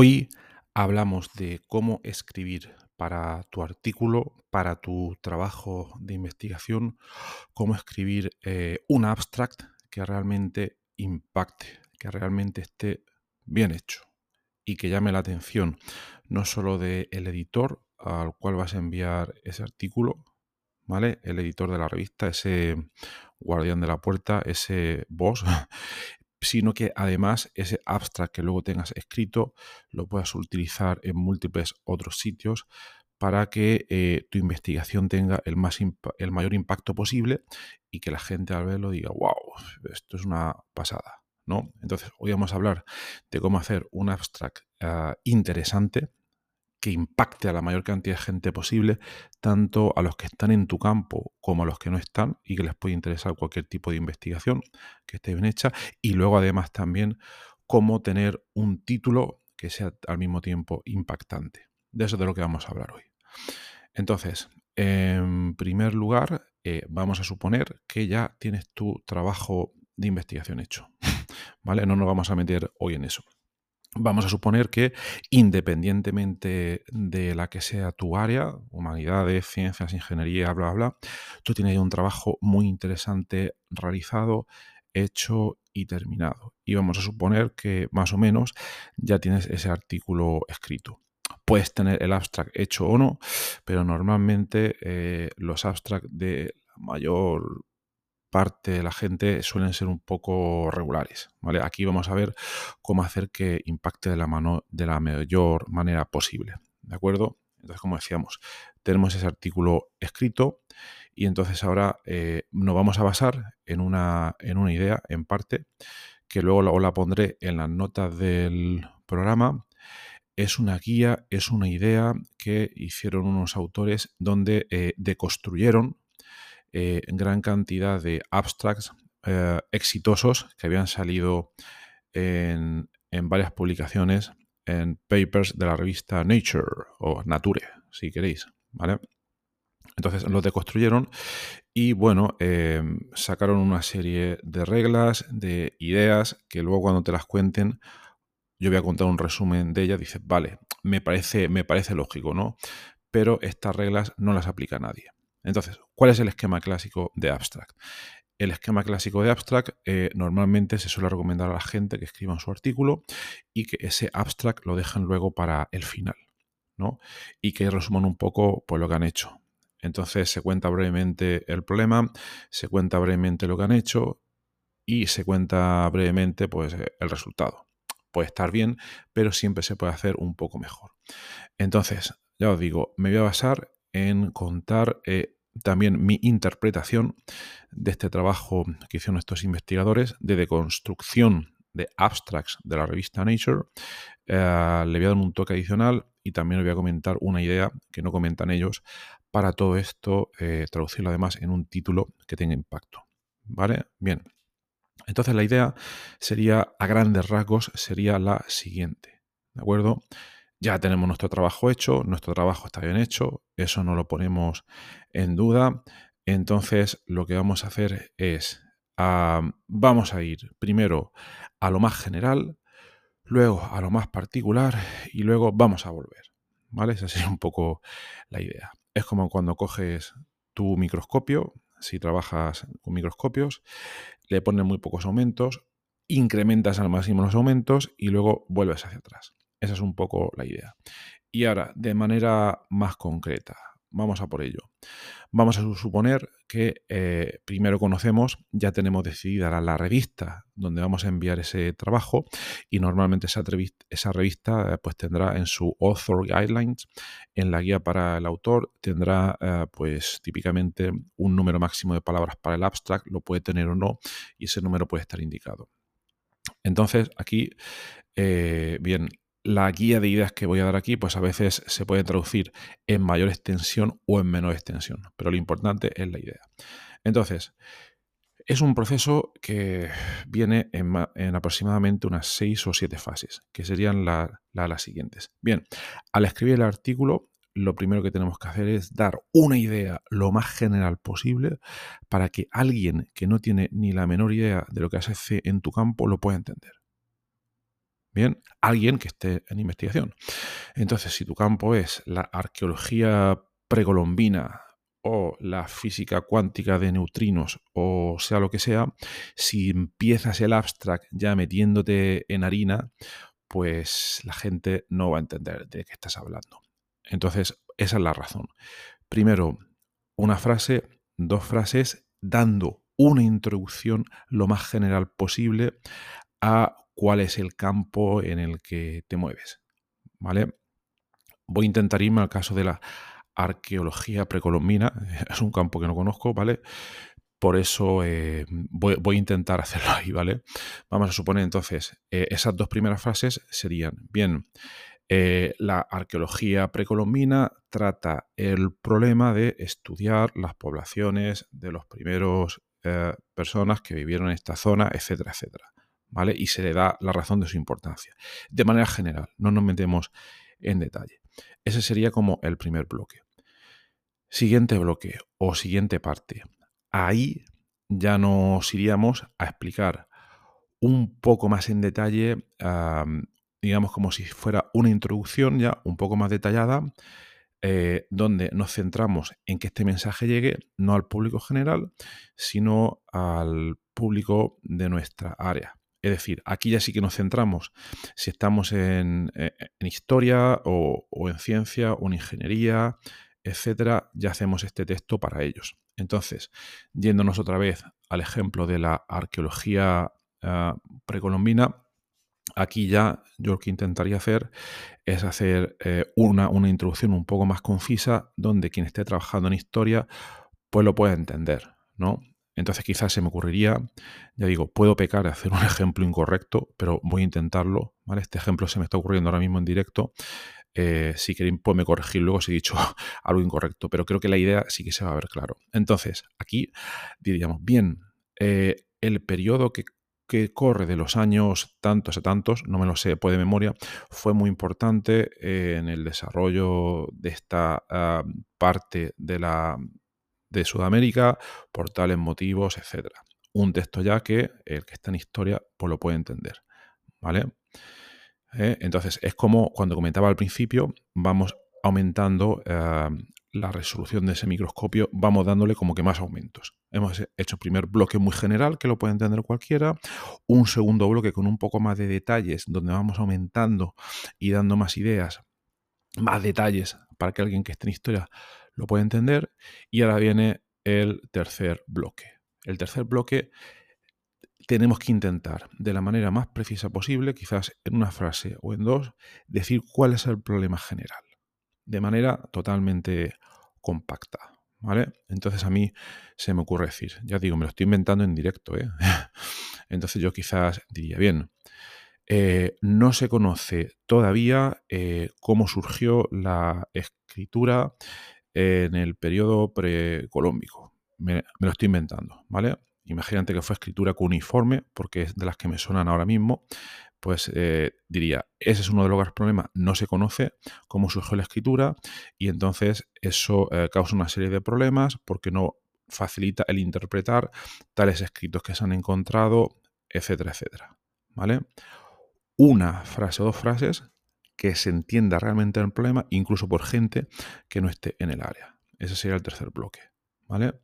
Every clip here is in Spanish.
Hoy hablamos de cómo escribir para tu artículo, para tu trabajo de investigación, cómo escribir eh, un abstract que realmente impacte, que realmente esté bien hecho y que llame la atención no solo del editor al cual vas a enviar ese artículo, ¿vale? El editor de la revista, ese guardián de la puerta, ese boss, sino que además ese abstract que luego tengas escrito lo puedas utilizar en múltiples otros sitios para que eh, tu investigación tenga el, más el mayor impacto posible y que la gente al verlo diga, wow, esto es una pasada. ¿no? Entonces, hoy vamos a hablar de cómo hacer un abstract ah, interesante que impacte a la mayor cantidad de gente posible, tanto a los que están en tu campo como a los que no están y que les puede interesar cualquier tipo de investigación que esté bien hecha. Y luego además también cómo tener un título que sea al mismo tiempo impactante. De eso es de lo que vamos a hablar hoy. Entonces, en primer lugar, eh, vamos a suponer que ya tienes tu trabajo de investigación hecho. ¿Vale? No nos vamos a meter hoy en eso vamos a suponer que independientemente de la que sea tu área, humanidades, ciencias, ingeniería, bla, bla, tú tienes un trabajo muy interesante realizado, hecho y terminado. Y vamos a suponer que más o menos ya tienes ese artículo escrito. Puedes tener el abstract hecho o no, pero normalmente eh, los abstracts de mayor parte de la gente suelen ser un poco regulares. ¿vale? Aquí vamos a ver cómo hacer que impacte de la, mano, de la mayor manera posible. ¿De acuerdo? Entonces, como decíamos, tenemos ese artículo escrito y entonces ahora eh, nos vamos a basar en una, en una idea, en parte, que luego la, la pondré en las notas del programa. Es una guía, es una idea que hicieron unos autores donde eh, deconstruyeron eh, gran cantidad de abstracts eh, exitosos que habían salido en, varias publicaciones en papers de la revista Nature o Nature, si queréis, ¿vale? Entonces los deconstruyeron y bueno, eh, sacaron una serie de reglas, de ideas que luego cuando te las cuenten, yo voy a contar un resumen de ellas, dices, vale, me parece, me parece lógico, ¿no? Pero estas reglas no las aplica nadie. Entonces, ¿cuál es el esquema clásico de abstract? El esquema clásico de abstract eh, normalmente se suele recomendar a la gente que escriban su artículo y que ese abstract lo dejen luego para el final, ¿no? Y que resuman un poco pues, lo que han hecho. Entonces se cuenta brevemente el problema, se cuenta brevemente lo que han hecho y se cuenta brevemente pues, el resultado. Puede estar bien, pero siempre se puede hacer un poco mejor. Entonces, ya os digo, me voy a basar en contar eh, también mi interpretación de este trabajo que hicieron estos investigadores de deconstrucción de abstracts de la revista Nature. Eh, le voy a dar un toque adicional y también le voy a comentar una idea que no comentan ellos para todo esto, eh, traducirlo además en un título que tenga impacto. ¿Vale? Bien. Entonces la idea sería, a grandes rasgos, sería la siguiente. ¿De acuerdo? Ya tenemos nuestro trabajo hecho, nuestro trabajo está bien hecho, eso no lo ponemos en duda. Entonces lo que vamos a hacer es, vamos a ir primero a lo más general, luego a lo más particular y luego vamos a volver. ¿Vale? Esa sería un poco la idea. Es como cuando coges tu microscopio, si trabajas con microscopios, le pones muy pocos aumentos, incrementas al máximo los aumentos y luego vuelves hacia atrás. Esa es un poco la idea. Y ahora, de manera más concreta, vamos a por ello. Vamos a suponer que eh, primero conocemos, ya tenemos decidida la, revista donde vamos a enviar ese trabajo y normalmente esa, esa revista eh, pues tendrá en su Author Guidelines, en la guía para el autor, tendrá eh, pues típicamente un número máximo de palabras para el abstract, lo puede tener o no y ese número puede estar indicado. Entonces aquí, bien, la guía de ideas que voy a dar aquí, pues a veces se puede traducir en mayor extensión o en menor extensión, pero lo importante es la idea. Entonces, es un proceso que viene en, aproximadamente unas seis o siete fases, que serían las siguientes. Bien, al escribir el artículo, lo primero que tenemos que hacer es dar una idea lo más general posible para que alguien que no tiene ni la menor idea de lo que hace en tu campo lo pueda entender. Alguien que esté en investigación. Entonces, si tu campo es la arqueología precolombina o la física cuántica de neutrinos o sea lo que sea, si empiezas el abstract ya metiéndote en harina, pues la gente no va a entender de qué estás hablando. Entonces, esa es la razón. Primero, una frase, dos frases, dando una introducción lo más general posible a cuál es el campo en el que te mueves. ¿Vale? Voy a intentar irme al caso de la arqueología precolombina. Es un campo que no conozco, ¿vale? Por eso eh, voy, a intentar hacerlo ahí, ¿vale? Vamos a suponer entonces, eh, esas dos primeras frases serían, bien, eh, la arqueología precolombina trata el problema de estudiar las poblaciones de los primeros personas que vivieron en esta zona, etcétera, etcétera. Y se le da la razón de su importancia. De manera general, no nos metemos en detalle. Ese sería como el primer bloque. Siguiente bloque o siguiente parte. Ahí ya nos iríamos a explicar un poco más en detalle, digamos como si fuera una introducción ya un poco más detallada, eh, donde nos centramos en que este mensaje llegue no al público general, sino al público de nuestra área. Es decir, aquí ya sí que nos centramos si estamos en, eh, historia o, en ciencia o en ingeniería, etcétera, ya hacemos este texto para ellos. Entonces, yéndonos otra vez al ejemplo de la arqueología ah, precolombina, aquí ya yo lo que intentaría hacer es hacer eh, una, una, introducción un poco más concisa donde quien esté trabajando en historia pues lo pueda entender, ¿no? Entonces quizás se me ocurriría, ya digo, puedo pecar de hacer un ejemplo incorrecto, pero voy a intentarlo. Este ejemplo se me está ocurriendo ahora mismo en directo. Eh, si queréis, pues me corregir luego si he dicho algo incorrecto, pero creo que la idea sí que se va a ver claro. Entonces, aquí diríamos, bien, eh, el periodo que, corre de los años tantos a tantos, no me lo sé puede de memoria, fue muy importante en el desarrollo de esta ah, parte de la, de Sudamérica por tales motivos, etc. Un texto ya que el que está en historia pues lo puede entender. ¿Vale? ¿Eh? Entonces, es como cuando comentaba al principio, vamos aumentando eh, la resolución de ese microscopio, vamos dándole como que más aumentos. Hemos hecho primer bloque muy general, que lo puede entender cualquiera, un segundo bloque con un poco más de detalles, donde vamos aumentando y dando más ideas, más detalles para que alguien que esté en historia lo puede entender. Y ahora viene el tercer bloque. El tercer bloque tenemos que intentar, de la manera más precisa posible, quizás en una frase o en dos, decir cuál es el problema general, de manera totalmente compacta. ¿Vale? Entonces a mí se me ocurre decir, ya digo, me lo estoy inventando en directo, ¿eh? Entonces yo quizás diría, bien, eh, no se conoce todavía eh, cómo surgió la escritura en el periodo precolómbico. Me, lo estoy inventando, ¿vale? Imagínate que fue escritura cuneiforme, porque es de las que me suenan ahora mismo, pues eh, diría, ese es uno de los problemas, no se conoce cómo surgió la escritura y entonces eso eh, causa una serie de problemas porque no facilita el interpretar tales escritos que se han encontrado, etcétera, etcétera. ¿Vale? Una frase o dos frases que se entienda realmente el problema, incluso por gente que no esté en el área. Ese sería el tercer bloque. ¿vale?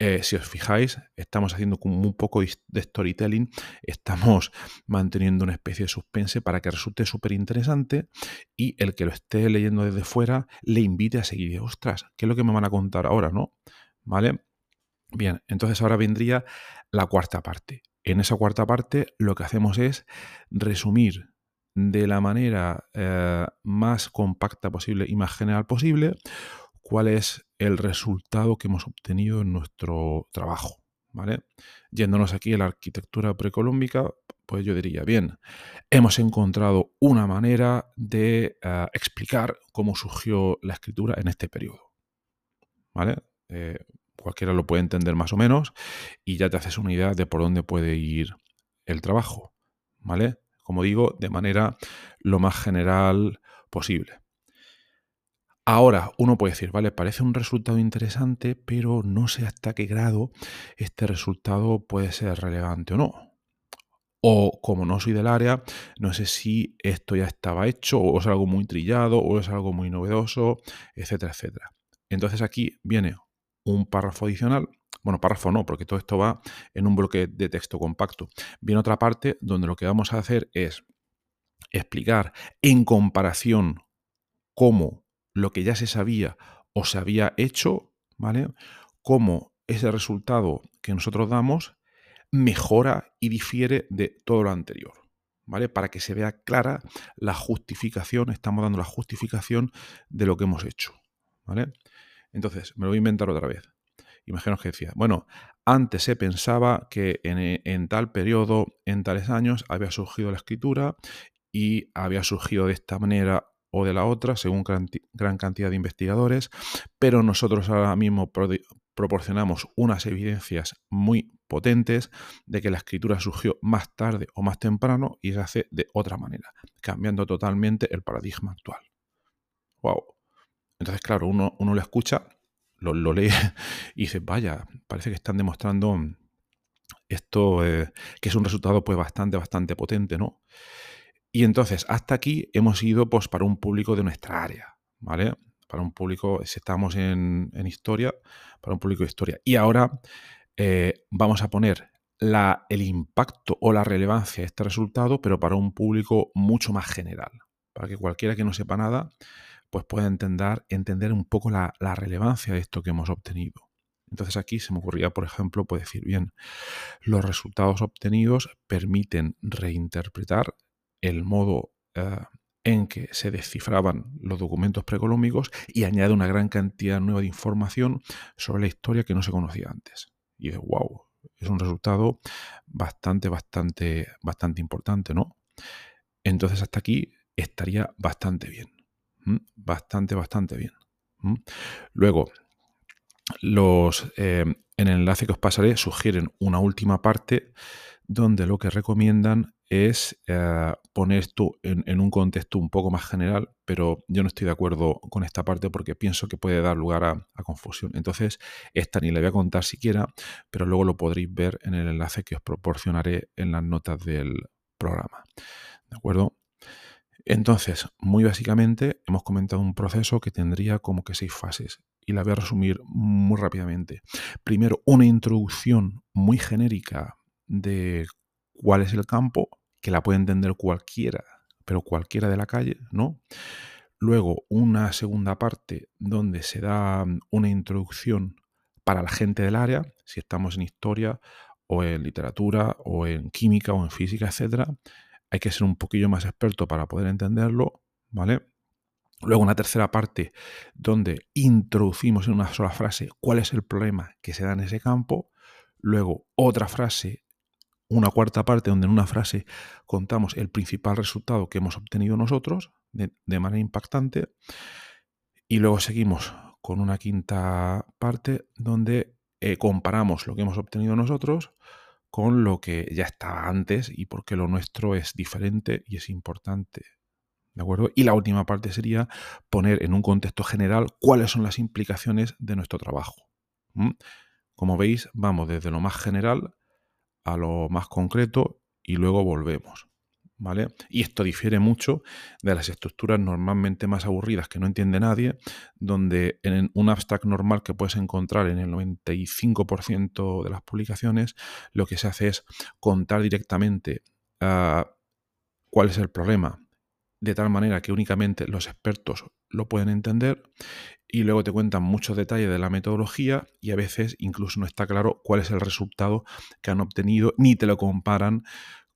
Eh, si os fijáis, estamos haciendo como un poco de storytelling, estamos manteniendo una especie de suspense para que resulte súper interesante y el que lo esté leyendo desde fuera le invite a seguir. Ostras, ¿qué es lo que me van a contar ahora, no? ¿Vale? Bien, entonces ahora vendría la cuarta parte. En esa cuarta parte lo que hacemos es resumir de la manera eh, más compacta posible y más general posible cuál es el resultado que hemos obtenido en nuestro trabajo. ¿vale? Yéndonos aquí a la arquitectura precolómbica, pues yo diría, bien, hemos encontrado una manera de eh, explicar cómo surgió la escritura en este periodo. ¿Vale? Eh, cualquiera lo puede entender más o menos y ya te haces una idea de por dónde puede ir el trabajo. ¿Vale? Como digo, de manera lo más general posible. Ahora, uno puede decir, vale, parece un resultado interesante, pero no sé hasta qué grado este resultado puede ser relevante o no. O como no soy del área, no sé si esto ya estaba hecho, o es algo muy trillado, o es algo muy novedoso, etcétera, etcétera. Entonces aquí viene un párrafo adicional. Bueno, párrafo no, porque todo esto va en un bloque de texto compacto. Viene otra parte donde lo que vamos a hacer es explicar en comparación cómo lo que ya se sabía o se había hecho, ¿vale? Cómo ese resultado que nosotros damos mejora y difiere de todo lo anterior, ¿vale? Para que se vea clara la justificación, estamos dando la justificación de lo que hemos hecho, ¿vale? Entonces, me lo voy a inventar otra vez. Imaginaos que decía, bueno, antes se pensaba que en, en, tal periodo, en tales años, había surgido la escritura y había surgido de esta manera o de la otra, según gran cantidad de investigadores, pero nosotros ahora mismo proporcionamos unas evidencias muy potentes de que la escritura surgió más tarde o más temprano y se hace de otra manera, cambiando totalmente el paradigma actual. ¡Wow! Entonces, claro, uno, uno lo escucha, lo, lee y dice, vaya, parece que están demostrando esto, eh, que es un resultado pues bastante, bastante potente, ¿no? Y entonces, hasta aquí hemos ido pues, para un público de nuestra área, ¿vale? Para un público, si estamos en, historia, para un público de historia. Y ahora eh, vamos a poner la, el impacto o la relevancia de este resultado, pero para un público mucho más general, para que cualquiera que no sepa nada, pues pueda entender, entender un poco la, relevancia de esto que hemos obtenido. Entonces aquí se me ocurría, por ejemplo, pues decir, bien, los resultados obtenidos permiten reinterpretar el modo eh, en que se descifraban los documentos precolómbicos y añade una gran cantidad nueva de información sobre la historia que no se conocía antes. Y de wow, es un resultado bastante, bastante, bastante importante, ¿no? Entonces hasta aquí estaría bastante bien. Bastante, bastante bien. Luego, los, eh, en el enlace que os pasaré sugieren una última parte donde lo que recomiendan es eh, poner esto en, un contexto un poco más general, pero yo no estoy de acuerdo con esta parte porque pienso que puede dar lugar a, confusión. Entonces, esta ni la voy a contar siquiera, pero luego lo podréis ver en el enlace que os proporcionaré en las notas del programa. ¿De acuerdo? Entonces, muy básicamente, hemos comentado un proceso que tendría como que seis fases y la voy a resumir muy rápidamente. Primero, una introducción muy genérica de cuál es el campo, que la puede entender cualquiera, pero cualquiera de la calle, ¿no? Luego una segunda parte donde se da mm, una introducción para la gente del área, si estamos en historia o en literatura o en química o en física, etcétera, hay que ser un poquillo más experto para poder entenderlo, ¿vale? Luego una tercera parte donde introducimos en una sola frase cuál es el problema que se da en ese campo. Luego otra frase una cuarta parte donde en una frase contamos el principal resultado que hemos obtenido nosotros de, manera impactante. Y luego seguimos con una quinta parte donde eh, comparamos lo que hemos obtenido nosotros con lo que ya estaba antes y porque lo nuestro es diferente y es importante. ¿De acuerdo? Y la última parte sería poner en un contexto general cuáles son las implicaciones de nuestro trabajo. Como veis, vamos desde lo más general a lo más concreto y luego volvemos. ¿Vale? Y esto difiere mucho de las estructuras normalmente más aburridas que no entiende nadie, donde en un abstract normal que puedes encontrar en el 95% de las publicaciones, lo que se hace es contar directamente ah, cuál es el problema, de tal manera que únicamente los expertos lo pueden entender y luego te cuentan muchos detalles de la metodología y a veces incluso no está claro cuál es el resultado que han obtenido ni te lo comparan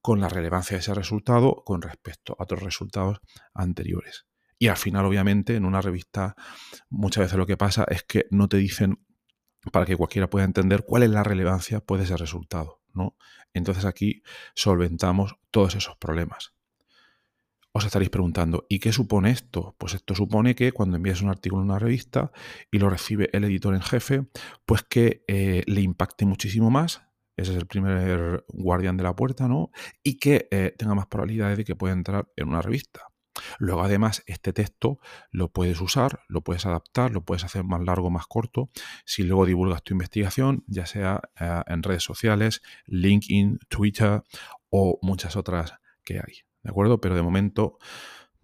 con la relevancia de ese resultado con respecto a otros resultados anteriores. Y al final, obviamente, en una revista muchas veces lo que pasa es que no te dicen para que cualquiera pueda entender cuál es la relevancia pues, de ese resultado. ¿no? Entonces aquí solventamos todos esos problemas. Os estaréis preguntando, ¿y qué supone esto? Pues esto supone que cuando envías un artículo en una revista y lo recibe el editor en jefe, pues que eh, le impacte muchísimo más ese es el primer guardián de la puerta, ¿no? Y que eh, tenga más probabilidades de que pueda entrar en una revista. Luego, además, este texto lo puedes usar, lo puedes adaptar, lo puedes hacer más largo, más corto. Si luego divulgas tu investigación, ya sea eh, en redes sociales, LinkedIn, Twitter o muchas otras que hay. ¿De acuerdo? Pero de momento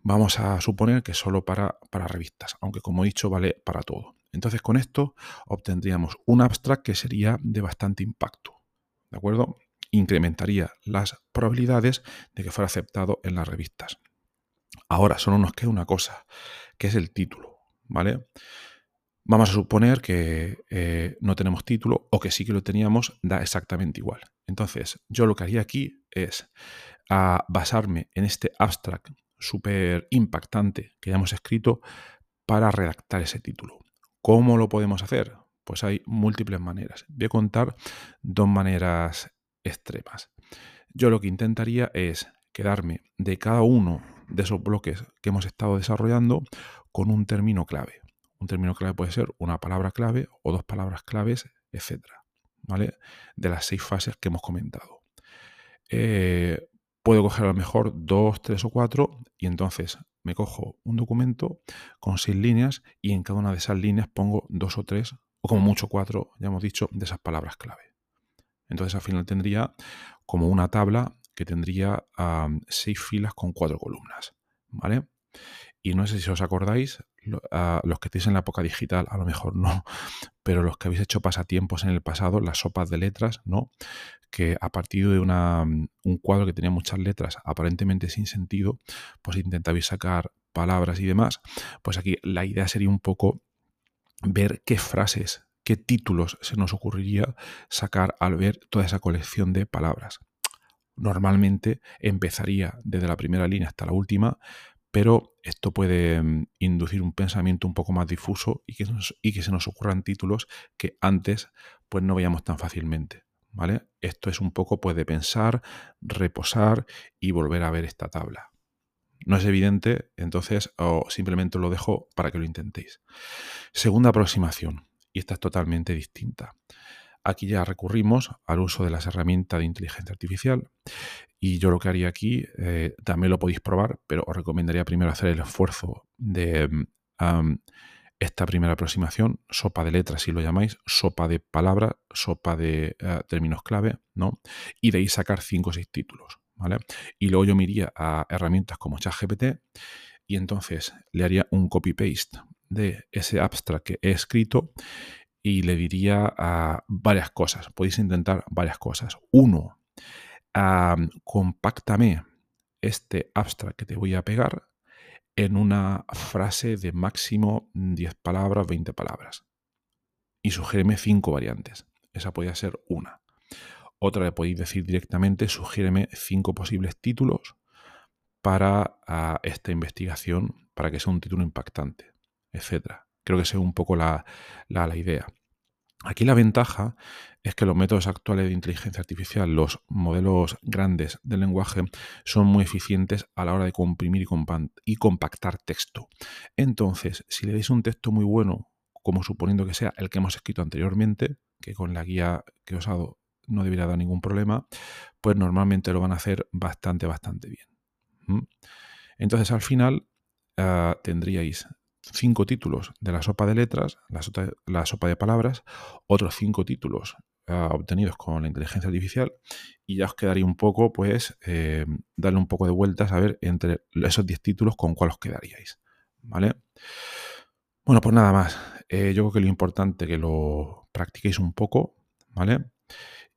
vamos a suponer que solo para, para revistas, aunque como he dicho, vale para todo. Entonces, con esto obtendríamos un abstract que sería de bastante impacto. ¿De acuerdo? Incrementaría las probabilidades de que fuera aceptado en las revistas. Ahora solo nos queda una cosa, que es el título, ¿vale? Vamos a suponer que eh, no tenemos título o que sí que lo teníamos, da exactamente igual. Entonces, yo lo que haría aquí es basarme en este abstract súper impactante que ya hemos escrito para redactar ese título. ¿Cómo lo podemos hacer? Pues hay múltiples maneras. Voy a contar dos maneras extremas. Yo lo que intentaría es quedarme de cada uno de esos bloques que hemos estado desarrollando con un término clave. Un término clave puede ser una palabra clave o dos palabras claves, etcétera, ¿vale? De las seis fases que hemos comentado. Eh, puedo coger a lo mejor dos, tres o cuatro y entonces me cojo un documento con seis líneas y en cada una de esas líneas pongo dos o tres o como mucho cuatro, ya hemos dicho, de esas palabras clave. Entonces al final tendría como una tabla que tendría seis filas con cuatro columnas. ¿Vale? Y no sé si os acordáis, los que estéis en la época digital, a lo mejor no, pero los que habéis hecho pasatiempos en el pasado, las sopas de letras, ¿no? Que a partir de una, un cuadro que tenía muchas letras aparentemente sin sentido, pues intentabais sacar palabras y demás. Pues aquí la idea sería un poco ver qué frases, qué títulos se nos ocurriría sacar al ver toda esa colección de palabras. Normalmente empezaría desde la primera línea hasta la última, pero esto puede mm, inducir un pensamiento un poco más difuso y que, se nos ocurran títulos que antes pues no veíamos tan fácilmente. ¿Vale? Esto es un poco pues, de pensar, reposar y volver a ver esta tabla no es evidente, entonces o simplemente lo dejo para que lo intentéis. Segunda aproximación, y esta es totalmente distinta. Aquí ya recurrimos al uso de las herramientas de inteligencia artificial y yo lo que haría aquí, eh, también lo podéis probar, pero os recomendaría primero hacer el esfuerzo de esta primera aproximación, sopa de letras si lo llamáis, sopa de palabras, sopa de eh, términos clave, ¿no? Y de ahí sacar cinco o seis títulos. Y luego yo me iría a herramientas como ChatGPT y entonces le haría un copy-paste de ese abstract que he escrito y le diría a varias cosas. Podéis intentar varias cosas. Uno, compactame este abstract que te voy a pegar en una frase de máximo 10 palabras, 20 palabras. Y sugiéreme cinco variantes. Esa podría ser una. Otra le podéis decir directamente, sugiéreme cinco posibles títulos para ah, esta investigación, para que sea un título impactante, etc. Creo que sea un poco la, idea. Aquí la ventaja es que los métodos actuales de inteligencia artificial, los modelos grandes del lenguaje, son muy eficientes a la hora de comprimir y compactar texto. Entonces, si le dais un texto muy bueno, como suponiendo que sea el que hemos escrito anteriormente, que con la guía que os he dado no debería dar ningún problema, pues normalmente lo van a hacer bastante, bastante bien. Entonces al final ah, tendríais cinco títulos de la sopa de letras, la sopa, de palabras, otros cinco títulos ah, obtenidos con la inteligencia artificial y ya os quedaría un poco, pues, eh, darle un poco de vueltas a ver entre esos 10 títulos con cuál os quedaríais, ¿vale? Bueno, pues nada más. Eh, yo creo que lo importante es que lo practiquéis un poco, ¿vale?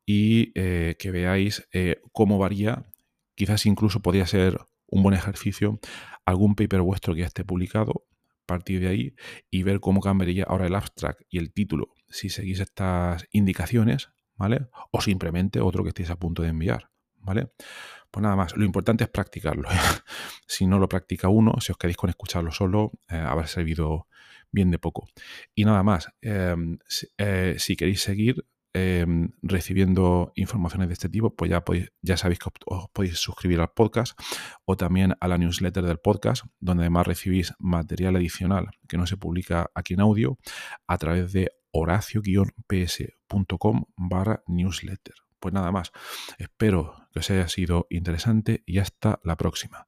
Y eh, que veáis cómo varía. Quizás incluso podría ser un buen ejercicio algún paper vuestro que esté publicado, partir de ahí y ver cómo cambiaría ahora el abstract y el título si seguís estas indicaciones, ¿vale? O simplemente otro que estéis a punto de enviar, ¿vale? Pues nada más, lo importante es practicarlo. si no lo practica uno, si os queréis con escucharlo solo, eh, habrá servido bien de poco. Y nada más, em, eh, si queréis seguir, Em, recibiendo informaciones de este tipo, pues ya, podéis, ya sabéis que os podéis suscribir al podcast o también a la newsletter del podcast, donde además recibís material adicional que no se publica aquí en audio a través de horacio-ps.com barra newsletter. Pues nada más, espero que os haya sido interesante y hasta la próxima.